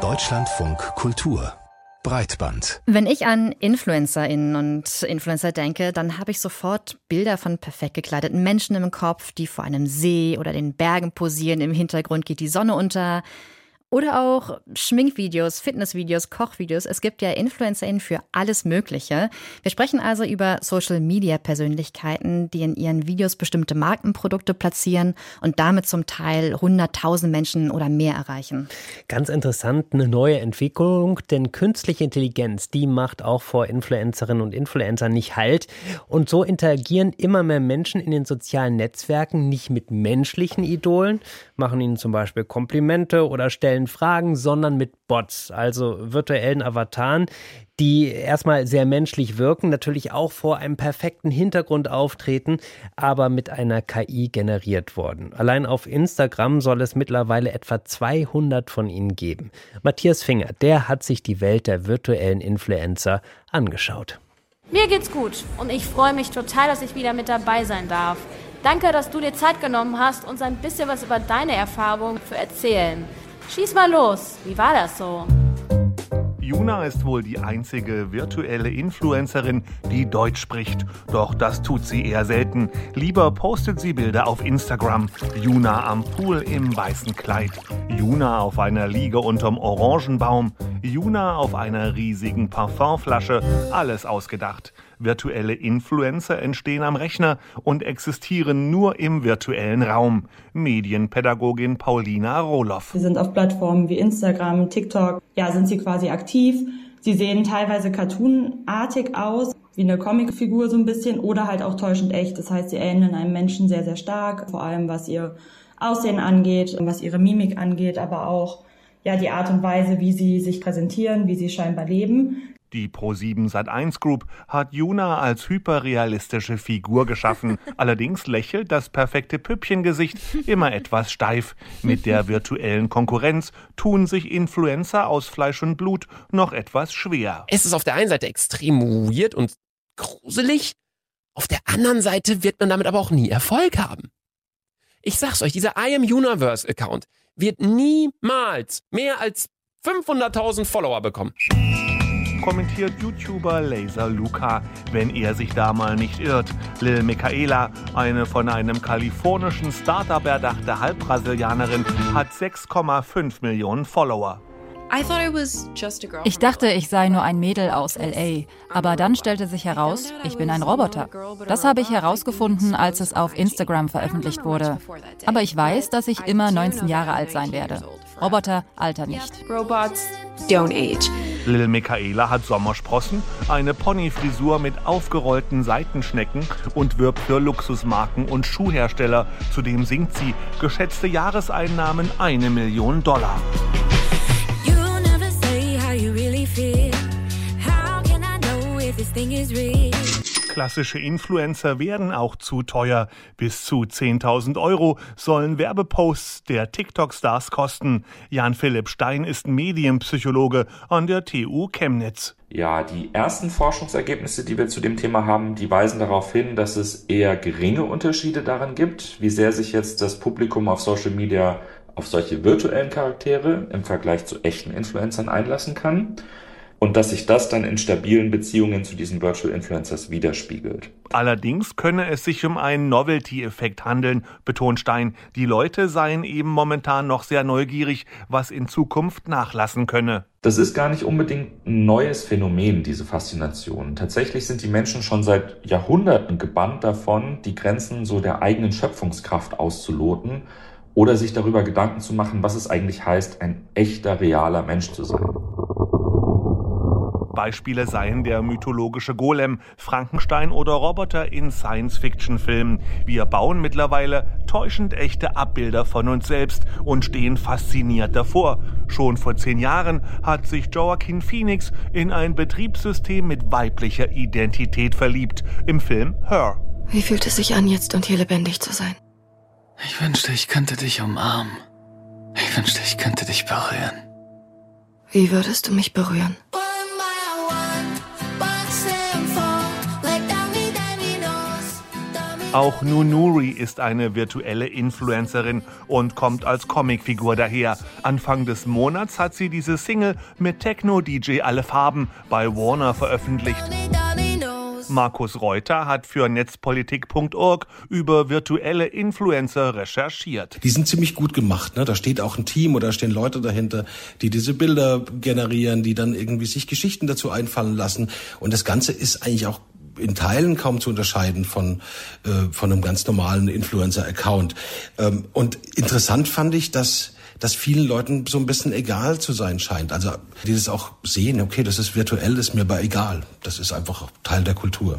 Deutschlandfunk Kultur Breitband. Wenn ich an InfluencerInnen und Influencer denke, dann habe ich sofort Bilder von perfekt gekleideten Menschen im Kopf, die vor einem See oder den Bergen posieren. Im Hintergrund geht die Sonne unter. Oder auch Schminkvideos, Fitnessvideos, Kochvideos. Es gibt ja InfluencerInnen für alles Mögliche. Wir sprechen also über Social-Media-Persönlichkeiten, die in ihren Videos bestimmte Markenprodukte platzieren und damit zum Teil 100.000 Menschen oder mehr erreichen. Ganz interessant, eine neue Entwicklung, denn künstliche Intelligenz, die macht auch vor Influencerinnen und Influencern nicht Halt. Und so interagieren immer mehr Menschen in den sozialen Netzwerken nicht mit menschlichen Idolen, machen ihnen zum Beispiel Komplimente oder stellen virtuellen Fragen, sondern mit Bots, also virtuellen Avataren, die erstmal sehr menschlich wirken, natürlich auch vor einem perfekten Hintergrund auftreten, aber mit einer KI generiert worden. Allein auf Instagram soll es mittlerweile etwa 200 von ihnen geben. Matthias Finger, der hat sich die Welt der virtuellen Influencer angeschaut. Mir geht's gut und ich freue mich total, dass ich wieder mit dabei sein darf. Danke, dass du dir Zeit genommen hast, uns ein bisschen was über deine Erfahrungen zu erzählen. Schieß mal los. Wie war das so? Juna ist wohl die einzige virtuelle Influencerin, die Deutsch spricht. Doch das tut sie eher selten. Lieber postet sie Bilder auf Instagram. Juna am Pool im weißen Kleid. Juna auf einer Liege unterm Orangenbaum. Juna auf einer riesigen Parfumflasche. Alles ausgedacht. Virtuelle Influencer entstehen am Rechner und existieren nur im virtuellen Raum. Medienpädagogin Paulina Rohloff. Sie sind auf Plattformen wie Instagram, TikTok. Ja, sind sie quasi aktiv. Sie sehen teilweise cartoonartig aus, wie eine Comicfigur so ein bisschen oder halt auch täuschend echt. Das heißt, sie ähneln einem Menschen sehr, sehr stark, vor allem was ihr Aussehen angeht, was ihre Mimik angeht, aber auch ja die Art und Weise, wie sie sich präsentieren, wie sie scheinbar leben. Die Pro7 Sat1 Group hat Juna als hyperrealistische Figur geschaffen. Allerdings lächelt das perfekte Püppchengesicht immer etwas steif. Mit der virtuellen Konkurrenz tun sich Influencer aus Fleisch und Blut noch etwas schwer. Es ist auf der einen Seite extrem weird und gruselig, auf der anderen Seite wird man damit aber auch nie Erfolg haben. Ich sag's euch, dieser I Am Universe Account wird niemals mehr als 500.000 Follower bekommen kommentiert YouTuber Laser Luca, wenn er sich da mal nicht irrt. Lil Michaela, eine von einem kalifornischen Startup erdachte Halbbrasilianerin, hat 6,5 Millionen Follower. Ich dachte, ich sei nur ein Mädel aus LA, aber dann stellte sich heraus, ich bin ein Roboter. Das habe ich herausgefunden, als es auf Instagram veröffentlicht wurde. Aber ich weiß, dass ich immer 19 Jahre alt sein werde. Roboter altern nicht. Robots don't age. Lil Michaela hat Sommersprossen, eine Ponyfrisur mit aufgerollten Seitenschnecken und wirbt für Luxusmarken und Schuhhersteller. Zudem singt sie geschätzte Jahreseinnahmen eine Million Dollar. You Klassische Influencer werden auch zu teuer. Bis zu 10.000 Euro sollen Werbeposts der TikTok-Stars kosten. Jan-Philipp Stein ist Medienpsychologe an der TU Chemnitz. Ja, die ersten Forschungsergebnisse, die wir zu dem Thema haben, die weisen darauf hin, dass es eher geringe Unterschiede daran gibt, wie sehr sich jetzt das Publikum auf Social Media auf solche virtuellen Charaktere im Vergleich zu echten Influencern einlassen kann und dass sich das dann in stabilen Beziehungen zu diesen Virtual Influencers widerspiegelt. Allerdings könne es sich um einen Novelty-Effekt handeln, betont Stein. Die Leute seien eben momentan noch sehr neugierig, was in Zukunft nachlassen könne. Das ist gar nicht unbedingt ein neues Phänomen, diese Faszination. Tatsächlich sind die Menschen schon seit Jahrhunderten gebannt davon, die Grenzen so der eigenen Schöpfungskraft auszuloten oder sich darüber Gedanken zu machen, was es eigentlich heißt, ein echter, realer Mensch zu sein. Beispiele seien der mythologische Golem, Frankenstein oder Roboter in Science-Fiction-Filmen. Wir bauen mittlerweile täuschend echte Abbilder von uns selbst und stehen fasziniert davor. Schon vor zehn Jahren hat sich Joaquin Phoenix in ein Betriebssystem mit weiblicher Identität verliebt, im Film Her. Wie fühlt es sich an, jetzt und hier lebendig zu sein? Ich wünschte, ich könnte dich umarmen. Ich wünschte, ich könnte dich berühren. Wie würdest du mich berühren? Auch Nunuri ist eine virtuelle Influencerin und kommt als Comicfigur daher. Anfang des Monats hat sie diese Single mit Techno-DJ Alle Farben bei Warner veröffentlicht. Markus Reuter hat für netzpolitik.org über virtuelle Influencer recherchiert. Die sind ziemlich gut gemacht. Ne? Da steht auch ein Team oder stehen Leute dahinter, die diese Bilder generieren, die dann irgendwie sich Geschichten dazu einfallen lassen. Und das Ganze ist eigentlich auch in Teilen kaum zu unterscheiden von, äh, von einem ganz normalen Influencer-Account. Ähm, und interessant fand ich, dass dass vielen Leuten so ein bisschen egal zu sein scheint. Also die das auch sehen, okay, das ist virtuell, ist mir aber egal. Das ist einfach Teil der Kultur.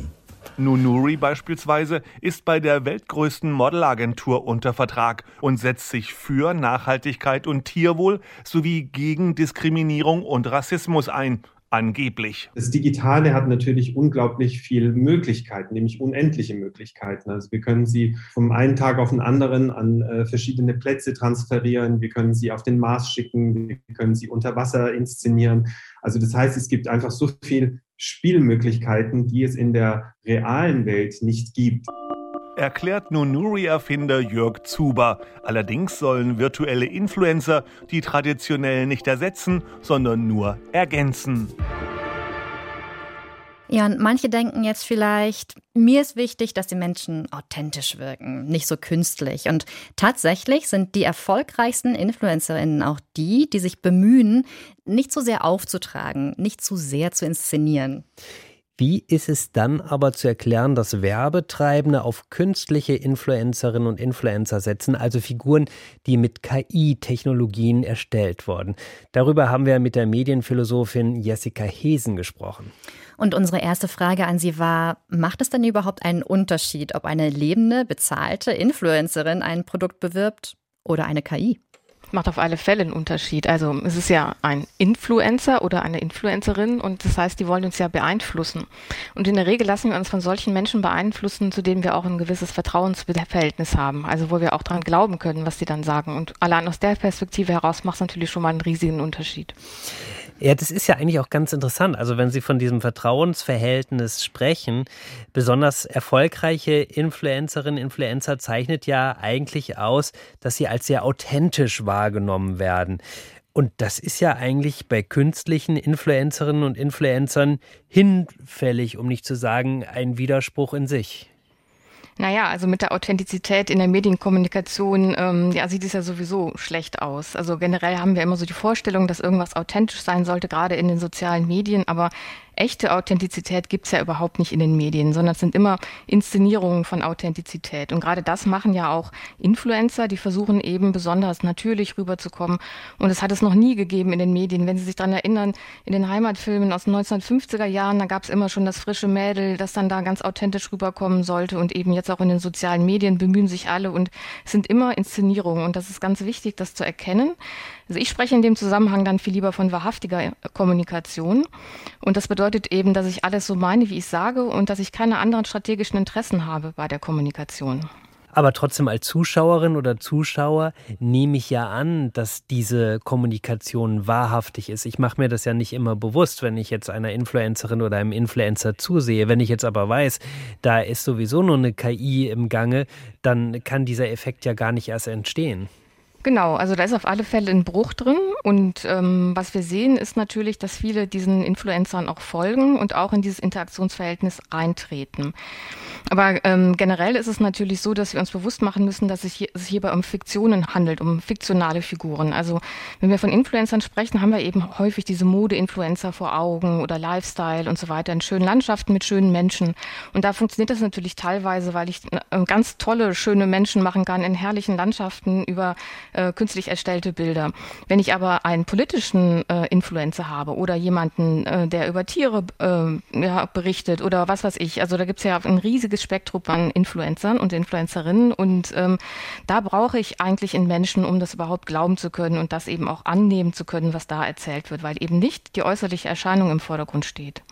Nunuri beispielsweise ist bei der weltgrößten Modelagentur unter Vertrag und setzt sich für Nachhaltigkeit und Tierwohl sowie gegen Diskriminierung und Rassismus ein angeblich. Das Digitale hat natürlich unglaublich viele Möglichkeiten, nämlich unendliche Möglichkeiten. Also wir können sie vom einen Tag auf den anderen an äh, verschiedene Plätze transferieren, wir können sie auf den Mars schicken, wir können sie unter Wasser inszenieren. Also das heißt, es gibt einfach so viele Spielmöglichkeiten, die es in der realen Welt nicht gibt erklärt Nunuri-Erfinder Jörg Zuber. Allerdings sollen virtuelle Influencer die traditionell nicht ersetzen, sondern nur ergänzen. Ja, und manche denken jetzt vielleicht, mir ist wichtig, dass die Menschen authentisch wirken, nicht so künstlich. Und tatsächlich sind die erfolgreichsten Influencerinnen auch die, die sich bemühen, nicht zu so sehr aufzutragen, nicht zu sehr zu inszenieren. Wie ist es dann aber zu erklären, dass Werbetreibende auf künstliche Influencerinnen und Influencer setzen, also Figuren, die mit KI-Technologien erstellt wurden? Darüber haben wir mit der Medienphilosophin Jessica Hesen gesprochen. Und unsere erste Frage an Sie war, macht es denn überhaupt einen Unterschied, ob eine lebende, bezahlte Influencerin ein Produkt bewirbt oder eine KI? Macht auf alle Fälle einen Unterschied. Also es ist ja ein Influencer oder eine Influencerin und das heißt, die wollen uns ja beeinflussen. Und in der Regel lassen wir uns von solchen Menschen beeinflussen, zu denen wir auch ein gewisses Vertrauensverhältnis haben. Also wo wir auch daran glauben können, was sie dann sagen. Und allein aus der Perspektive heraus macht es natürlich schon mal einen riesigen Unterschied. Ja, das ist ja eigentlich auch ganz interessant. Also wenn Sie von diesem Vertrauensverhältnis sprechen, besonders erfolgreiche Influencerinnen, Influencer zeichnet ja eigentlich aus, dass sie als sehr authentisch wahrgenommen werden. Und das ist ja eigentlich bei künstlichen Influencerinnen und Influencern hinfällig, um nicht zu sagen, ein Widerspruch in sich. Naja, also mit der Authentizität in der Medienkommunikation ähm, ja, sieht es ja sowieso schlecht aus. Also generell haben wir immer so die Vorstellung, dass irgendwas authentisch sein sollte, gerade in den sozialen Medien, aber echte Authentizität gibt es ja überhaupt nicht in den Medien, sondern es sind immer Inszenierungen von Authentizität. Und gerade das machen ja auch Influencer, die versuchen eben besonders natürlich rüberzukommen. Und es hat es noch nie gegeben in den Medien. Wenn Sie sich daran erinnern, in den Heimatfilmen aus den 1950er Jahren, da gab es immer schon das frische Mädel, das dann da ganz authentisch rüberkommen sollte. Und eben jetzt auch in den sozialen Medien bemühen sich alle und es sind immer Inszenierungen. Und das ist ganz wichtig, das zu erkennen. Also ich spreche in dem Zusammenhang dann viel lieber von wahrhaftiger Kommunikation. Und das bedeutet eben, dass ich alles so meine, wie ich sage und dass ich keine anderen strategischen Interessen habe bei der Kommunikation. Aber trotzdem als Zuschauerin oder Zuschauer nehme ich ja an, dass diese Kommunikation wahrhaftig ist. Ich mache mir das ja nicht immer bewusst, wenn ich jetzt einer Influencerin oder einem Influencer zusehe. Wenn ich jetzt aber weiß, da ist sowieso nur eine KI im Gange, dann kann dieser Effekt ja gar nicht erst entstehen. Genau, also da ist auf alle Fälle ein Bruch drin. Und ähm, was wir sehen, ist natürlich, dass viele diesen Influencern auch folgen und auch in dieses Interaktionsverhältnis reintreten. Aber ähm, generell ist es natürlich so, dass wir uns bewusst machen müssen, dass es, hier, es hierbei um Fiktionen handelt, um fiktionale Figuren. Also wenn wir von Influencern sprechen, haben wir eben häufig diese Mode-Influencer vor Augen oder Lifestyle und so weiter in schönen Landschaften mit schönen Menschen. Und da funktioniert das natürlich teilweise, weil ich äh, ganz tolle, schöne Menschen machen kann in herrlichen Landschaften über äh, künstlich erstellte Bilder. Wenn ich aber einen politischen äh, Influencer habe oder jemanden, äh, der über Tiere äh, ja, berichtet oder was weiß ich, also da gibt es ja ein riesiges Spektrum an Influencern und Influencerinnen und ähm, da brauche ich eigentlich in Menschen, um das überhaupt glauben zu können und das eben auch annehmen zu können, was da erzählt wird, weil eben nicht die äußerliche Erscheinung im Vordergrund steht.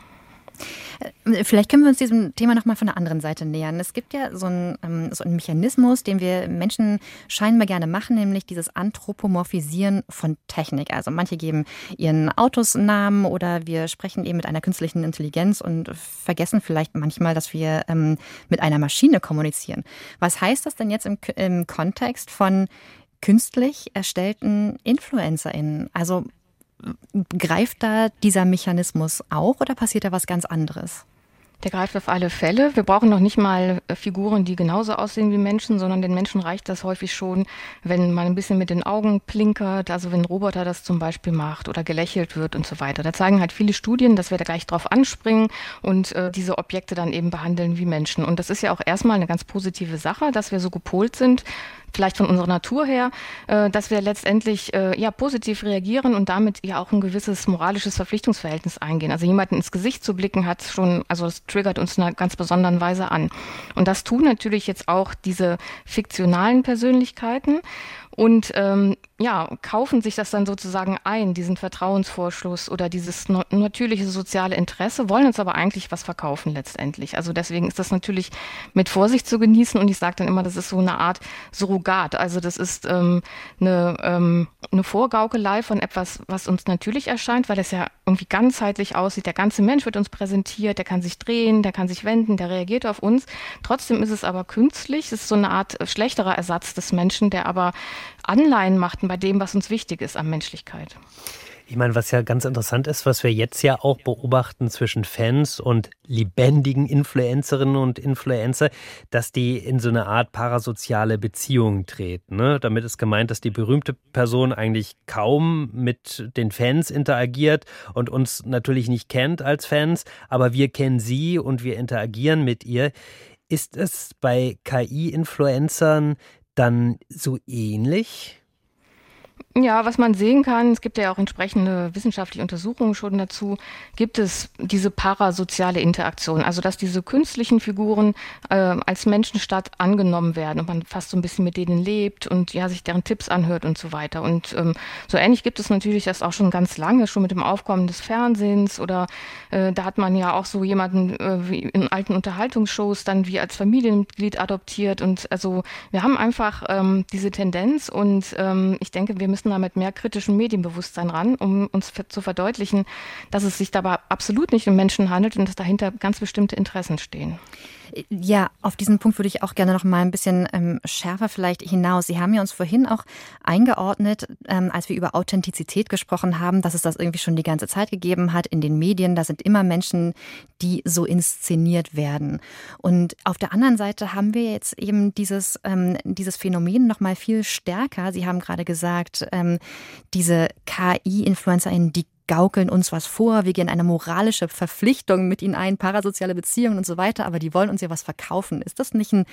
Äh, vielleicht können wir uns diesem Thema nochmal von der anderen Seite nähern. Es gibt ja so einen, ähm, so einen Mechanismus, den wir Menschen scheinbar gerne machen, nämlich dieses Anthropomorphisieren von Technik. Also manche geben ihren Autos Namen oder wir sprechen eben mit einer künstlichen Intelligenz und vergessen vielleicht manchmal, dass wir ähm, mit einer Maschine kommunizieren. Was heißt das denn jetzt im, im Kontext von künstlich erstellten InfluencerInnen? Also greift da dieser Mechanismus auch oder passiert da was ganz anderes? Der greift auf alle Fälle. Wir brauchen noch nicht mal äh, Figuren, die genauso aussehen wie Menschen, sondern den Menschen reicht das häufig schon, wenn man ein bisschen mit den Augen plinkert, also wenn ein Roboter das zum Beispiel macht oder gelächelt wird und so weiter. Da zeigen halt viele Studien, dass wir da gleich drauf anspringen und äh, diese Objekte dann eben behandeln wie Menschen. Und das ist ja auch erstmal eine ganz positive Sache, dass wir so gepolt sind, vielleicht von unserer Natur her, äh, dass wir letztendlich äh, ja positiv reagieren und damit ja auch ein gewisses moralisches Verpflichtungsverhältnis eingehen. Also jemanden ins Gesicht zu blicken hat schon, also das triggert uns in einer ganz besonderen Weise an. Und das tun natürlich jetzt auch diese fiktionalen Persönlichkeiten und ähm, ja, kaufen sich das dann sozusagen ein, diesen Vertrauensvorschluss oder dieses natürliche soziale Interesse, wollen uns aber eigentlich was verkaufen letztendlich. Also deswegen ist das natürlich mit Vorsicht zu genießen und ich sage dann immer, das ist so eine Art Surrogat. Also das ist ähm, eine, ähm, eine Vorgaukelei von etwas, was uns natürlich erscheint, weil es ja irgendwie ganzheitlich aussieht. Der ganze Mensch wird uns präsentiert, der kann sich drehen, der kann sich wenden, der reagiert auf uns. Trotzdem ist es aber künstlich, es ist so eine Art schlechterer Ersatz des Menschen, der aber Anleihen machten bei dem, was uns wichtig ist an Menschlichkeit. Ich meine, was ja ganz interessant ist, was wir jetzt ja auch beobachten zwischen Fans und lebendigen Influencerinnen und Influencer, dass die in so eine Art parasoziale Beziehung treten. Ne? Damit ist gemeint, dass die berühmte Person eigentlich kaum mit den Fans interagiert und uns natürlich nicht kennt als Fans, aber wir kennen sie und wir interagieren mit ihr. Ist es bei KI-Influencern dann so ähnlich? Ja, was man sehen kann, es gibt ja auch entsprechende wissenschaftliche Untersuchungen schon dazu, gibt es diese parasoziale Interaktion, also dass diese künstlichen Figuren äh, als Menschenstadt angenommen werden und man fast so ein bisschen mit denen lebt und ja sich deren Tipps anhört und so weiter. Und ähm, so ähnlich gibt es natürlich das auch schon ganz lange, schon mit dem Aufkommen des Fernsehens oder äh, da hat man ja auch so jemanden äh, wie in alten Unterhaltungsshows dann wie als Familienmitglied adoptiert und also wir haben einfach ähm, diese Tendenz und ähm, ich denke, wir müssen da mit mehr kritischem Medienbewusstsein ran, um uns zu verdeutlichen, dass es sich dabei absolut nicht um Menschen handelt und dass dahinter ganz bestimmte Interessen stehen. Ja, auf diesen Punkt würde ich auch gerne noch mal ein bisschen ähm, schärfer vielleicht hinaus. Sie haben ja uns vorhin auch eingeordnet, ähm, als wir über Authentizität gesprochen haben, dass es das irgendwie schon die ganze Zeit gegeben hat in den Medien. Da sind immer Menschen, die so inszeniert werden. Und auf der anderen Seite haben wir jetzt eben dieses, ähm, dieses Phänomen noch mal viel stärker. Sie haben gerade gesagt, ähm, diese KI-InfluencerInnen, die gaukeln uns was vor, wir gehen eine moralische Verpflichtung mit ihnen ein, parasoziale Beziehungen und so weiter, aber die wollen uns ja was verkaufen. Ist das nicht ein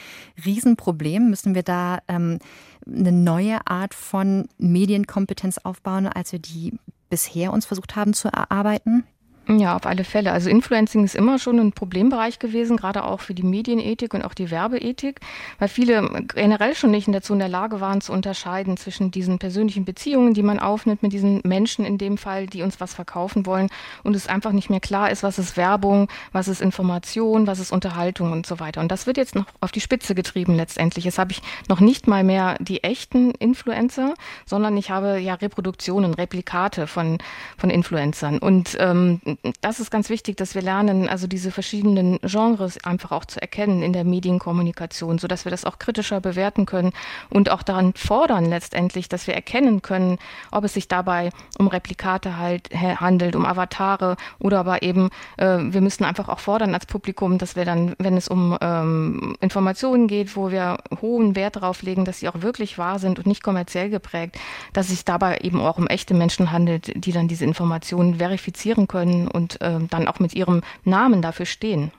Riesenproblem? Müssen wir da ähm, eine neue Art von Medienkompetenz aufbauen, als wir die bisher uns versucht haben zu erarbeiten? Ja, auf alle Fälle. Also Influencing ist immer schon ein Problembereich gewesen, gerade auch für die Medienethik und auch die Werbeethik, weil viele generell schon nicht dazu in der Lage waren zu unterscheiden zwischen diesen persönlichen Beziehungen, die man aufnimmt mit diesen Menschen in dem Fall, die uns was verkaufen wollen und es einfach nicht mehr klar ist, was ist Werbung, was ist Information, was ist Unterhaltung und so weiter. Und das wird jetzt noch auf die Spitze getrieben letztendlich. Jetzt habe ich noch nicht mal mehr die echten Influencer, sondern ich habe ja Reproduktionen, Replikate von, von Influencern und ähm, das ist ganz wichtig, dass wir lernen, also diese verschiedenen Genres einfach auch zu erkennen in der Medienkommunikation, sodass wir das auch kritischer bewerten können und auch daran fordern letztendlich, dass wir erkennen können, ob es sich dabei um Replikate halt handelt, um Avatare oder aber eben, äh, wir müssen einfach auch fordern als Publikum, dass wir dann, wenn es um ähm, Informationen geht, wo wir hohen Wert darauf legen, dass sie auch wirklich wahr sind und nicht kommerziell geprägt, dass es sich dabei eben auch um echte Menschen handelt, die dann diese Informationen verifizieren können und äh, dann auch mit ihrem Namen dafür stehen.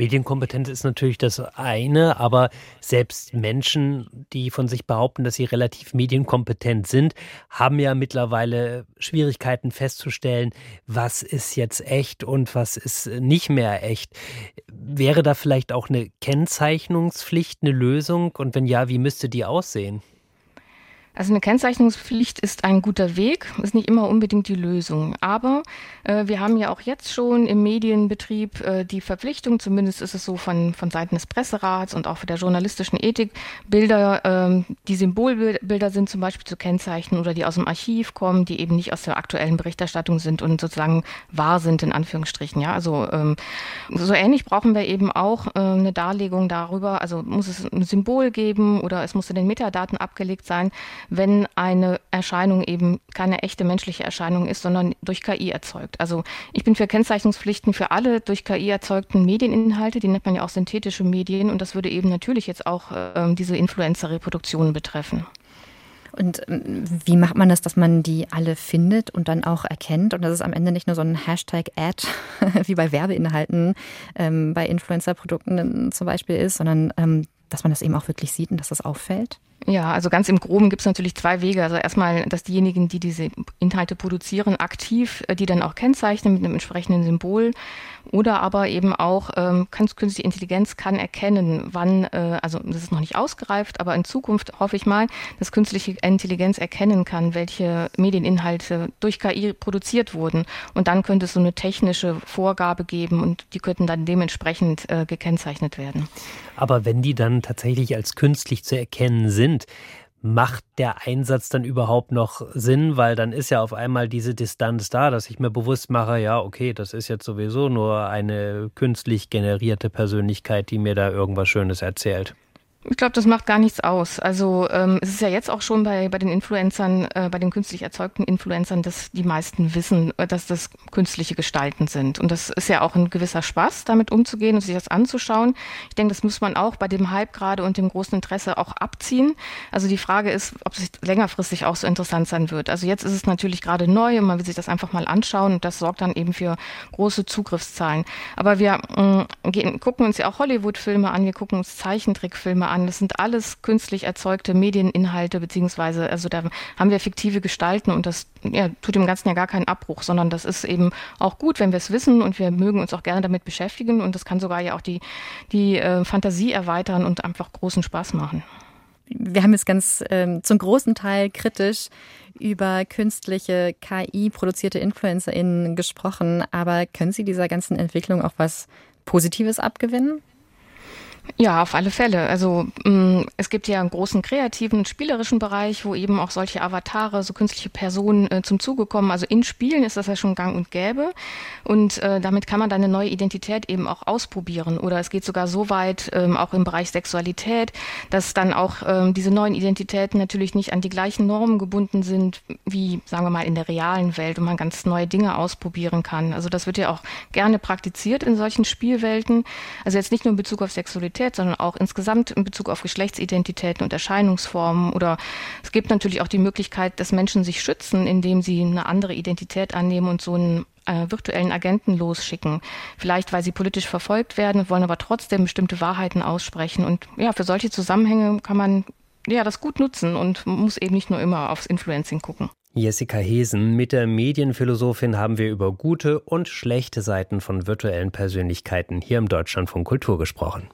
Medienkompetenz ist natürlich das eine, aber selbst Menschen, die von sich behaupten, dass sie relativ medienkompetent sind, haben ja mittlerweile Schwierigkeiten festzustellen, was ist jetzt echt und was ist nicht mehr echt. Wäre da vielleicht auch eine Kennzeichnungspflicht eine Lösung und wenn ja, wie müsste die aussehen? Also eine Kennzeichnungspflicht ist ein guter Weg, ist nicht immer unbedingt die Lösung. Aber äh, wir haben ja auch jetzt schon im Medienbetrieb äh, die Verpflichtung, zumindest ist es so von, von Seiten des Presserats und auch von der journalistischen Ethik, Bilder, ähm, die Symbolbilder sind, zum Beispiel zu kennzeichnen oder die aus dem Archiv kommen, die eben nicht aus der aktuellen Berichterstattung sind und sozusagen wahr sind, in Anführungsstrichen. Ja, also ähm, so ähnlich brauchen wir eben auch äh, eine Darlegung darüber. Also muss es ein Symbol geben oder es muss in den Metadaten abgelegt sein wenn eine Erscheinung eben keine echte menschliche Erscheinung ist, sondern durch KI erzeugt. Also ich bin für Kennzeichnungspflichten für alle durch KI erzeugten Medieninhalte, die nennt man ja auch synthetische Medien und das würde eben natürlich jetzt auch äh, diese Influencer-Reproduktionen betreffen. Und ähm, wie macht man das, dass man die alle findet und dann auch erkennt und dass es am Ende nicht nur so ein Hashtag-Ad wie bei Werbeinhalten ähm, bei Influencer-Produkten zum Beispiel ist, sondern ähm, dass man das eben auch wirklich sieht und dass das auffällt? Ja, also ganz im Groben gibt es natürlich zwei Wege. Also erstmal, dass diejenigen, die diese Inhalte produzieren, aktiv äh, die dann auch kennzeichnen mit einem entsprechenden Symbol. Oder aber eben auch ähm, künstliche Intelligenz kann erkennen, wann, äh, also das ist noch nicht ausgereift, aber in Zukunft hoffe ich mal, dass künstliche Intelligenz erkennen kann, welche Medieninhalte durch KI produziert wurden. Und dann könnte es so eine technische Vorgabe geben und die könnten dann dementsprechend äh, gekennzeichnet werden. Aber wenn die dann tatsächlich als künstlich zu erkennen sind, macht der Einsatz dann überhaupt noch Sinn? Weil dann ist ja auf einmal diese Distanz da, dass ich mir bewusst mache, ja, okay, das ist jetzt sowieso nur eine künstlich generierte Persönlichkeit, die mir da irgendwas Schönes erzählt. Ich glaube, das macht gar nichts aus. Also ähm, es ist ja jetzt auch schon bei, bei den Influencern, äh, bei den künstlich erzeugten Influencern, dass die meisten wissen, äh, dass das künstliche Gestalten sind. Und das ist ja auch ein gewisser Spaß, damit umzugehen und sich das anzuschauen. Ich denke, das muss man auch bei dem Hype gerade und dem großen Interesse auch abziehen. Also die Frage ist, ob es längerfristig auch so interessant sein wird. Also jetzt ist es natürlich gerade neu und man will sich das einfach mal anschauen und das sorgt dann eben für große Zugriffszahlen. Aber wir äh, gehen, gucken uns ja auch Hollywood-Filme an, wir gucken uns Zeichentrickfilme an. Das sind alles künstlich erzeugte Medieninhalte, beziehungsweise, also da haben wir fiktive Gestalten und das ja, tut dem Ganzen ja gar keinen Abbruch, sondern das ist eben auch gut, wenn wir es wissen und wir mögen uns auch gerne damit beschäftigen und das kann sogar ja auch die, die äh, Fantasie erweitern und einfach großen Spaß machen. Wir haben jetzt ganz ähm, zum großen Teil kritisch über künstliche KI-produzierte InfluencerInnen gesprochen, aber können Sie dieser ganzen Entwicklung auch was Positives abgewinnen? Ja, auf alle Fälle. Also mm, es gibt ja einen großen kreativen, spielerischen Bereich, wo eben auch solche Avatare, so künstliche Personen äh, zum Zuge kommen. Also in Spielen ist das ja schon gang und gäbe. Und äh, damit kann man dann eine neue Identität eben auch ausprobieren. Oder es geht sogar so weit, ähm, auch im Bereich Sexualität, dass dann auch ähm, diese neuen Identitäten natürlich nicht an die gleichen Normen gebunden sind, wie, sagen wir mal, in der realen Welt und man ganz neue Dinge ausprobieren kann. Also das wird ja auch gerne praktiziert in solchen Spielwelten. Also jetzt nicht nur in Bezug auf Sexualität, Sexualität, sondern auch insgesamt in Bezug auf Geschlechtsidentitäten und Erscheinungsformen. Oder es gibt natürlich auch die Möglichkeit, dass Menschen sich schützen, indem sie eine andere Identität annehmen und so einen äh, virtuellen Agenten losschicken. Vielleicht, weil sie politisch verfolgt werden, wollen aber trotzdem bestimmte Wahrheiten aussprechen. Und ja, für solche Zusammenhänge kann man ja das gut nutzen und muss eben nicht nur immer aufs Influencing gucken. Jessica Hesen, mit der Medienphilosophin haben wir über gute und schlechte Seiten von virtuellen Persönlichkeiten hier im Deutschland von Kultur gesprochen.